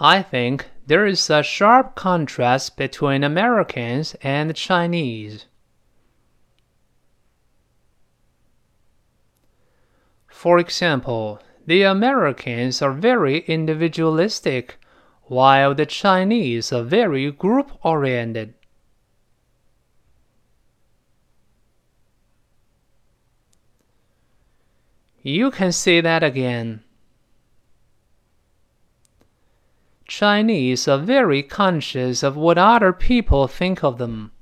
I think there is a sharp contrast between Americans and Chinese. For example, the Americans are very individualistic, while the Chinese are very group oriented. You can say that again. Chinese are very conscious of what other people think of them.